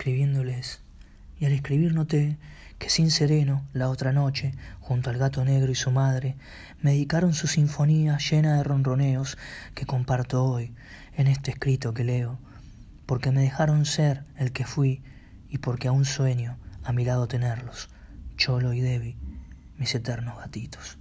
escribiéndoles, y al escribir noté que sin sereno la otra noche, junto al gato negro y su madre, me dedicaron su sinfonía llena de ronroneos que comparto hoy en este escrito que leo, porque me dejaron ser el que fui y porque aún sueño a mi lado tenerlos, Cholo y Debbie, mis eternos gatitos.